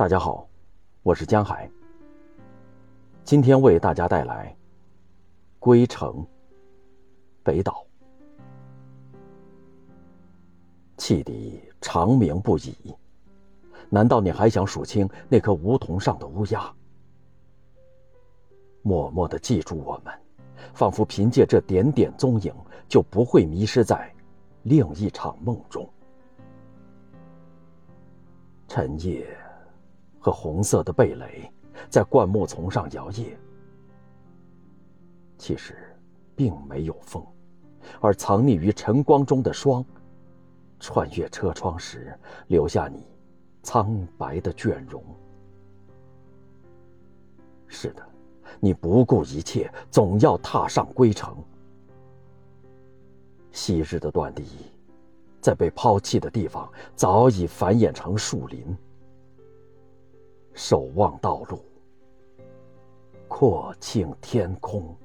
大家好，我是江海。今天为大家带来《归程北岛》，汽笛长鸣不已。难道你还想数清那棵梧桐上的乌鸦？默默的记住我们，仿佛凭借这点点踪影，就不会迷失在另一场梦中。晨夜。和红色的蓓蕾在灌木丛上摇曳，其实并没有风，而藏匿于晨光中的霜，穿越车窗时留下你苍白的倦容。是的，你不顾一切，总要踏上归程。昔日的断地，在被抛弃的地方早已繁衍成树林。守望道路，阔庆天空。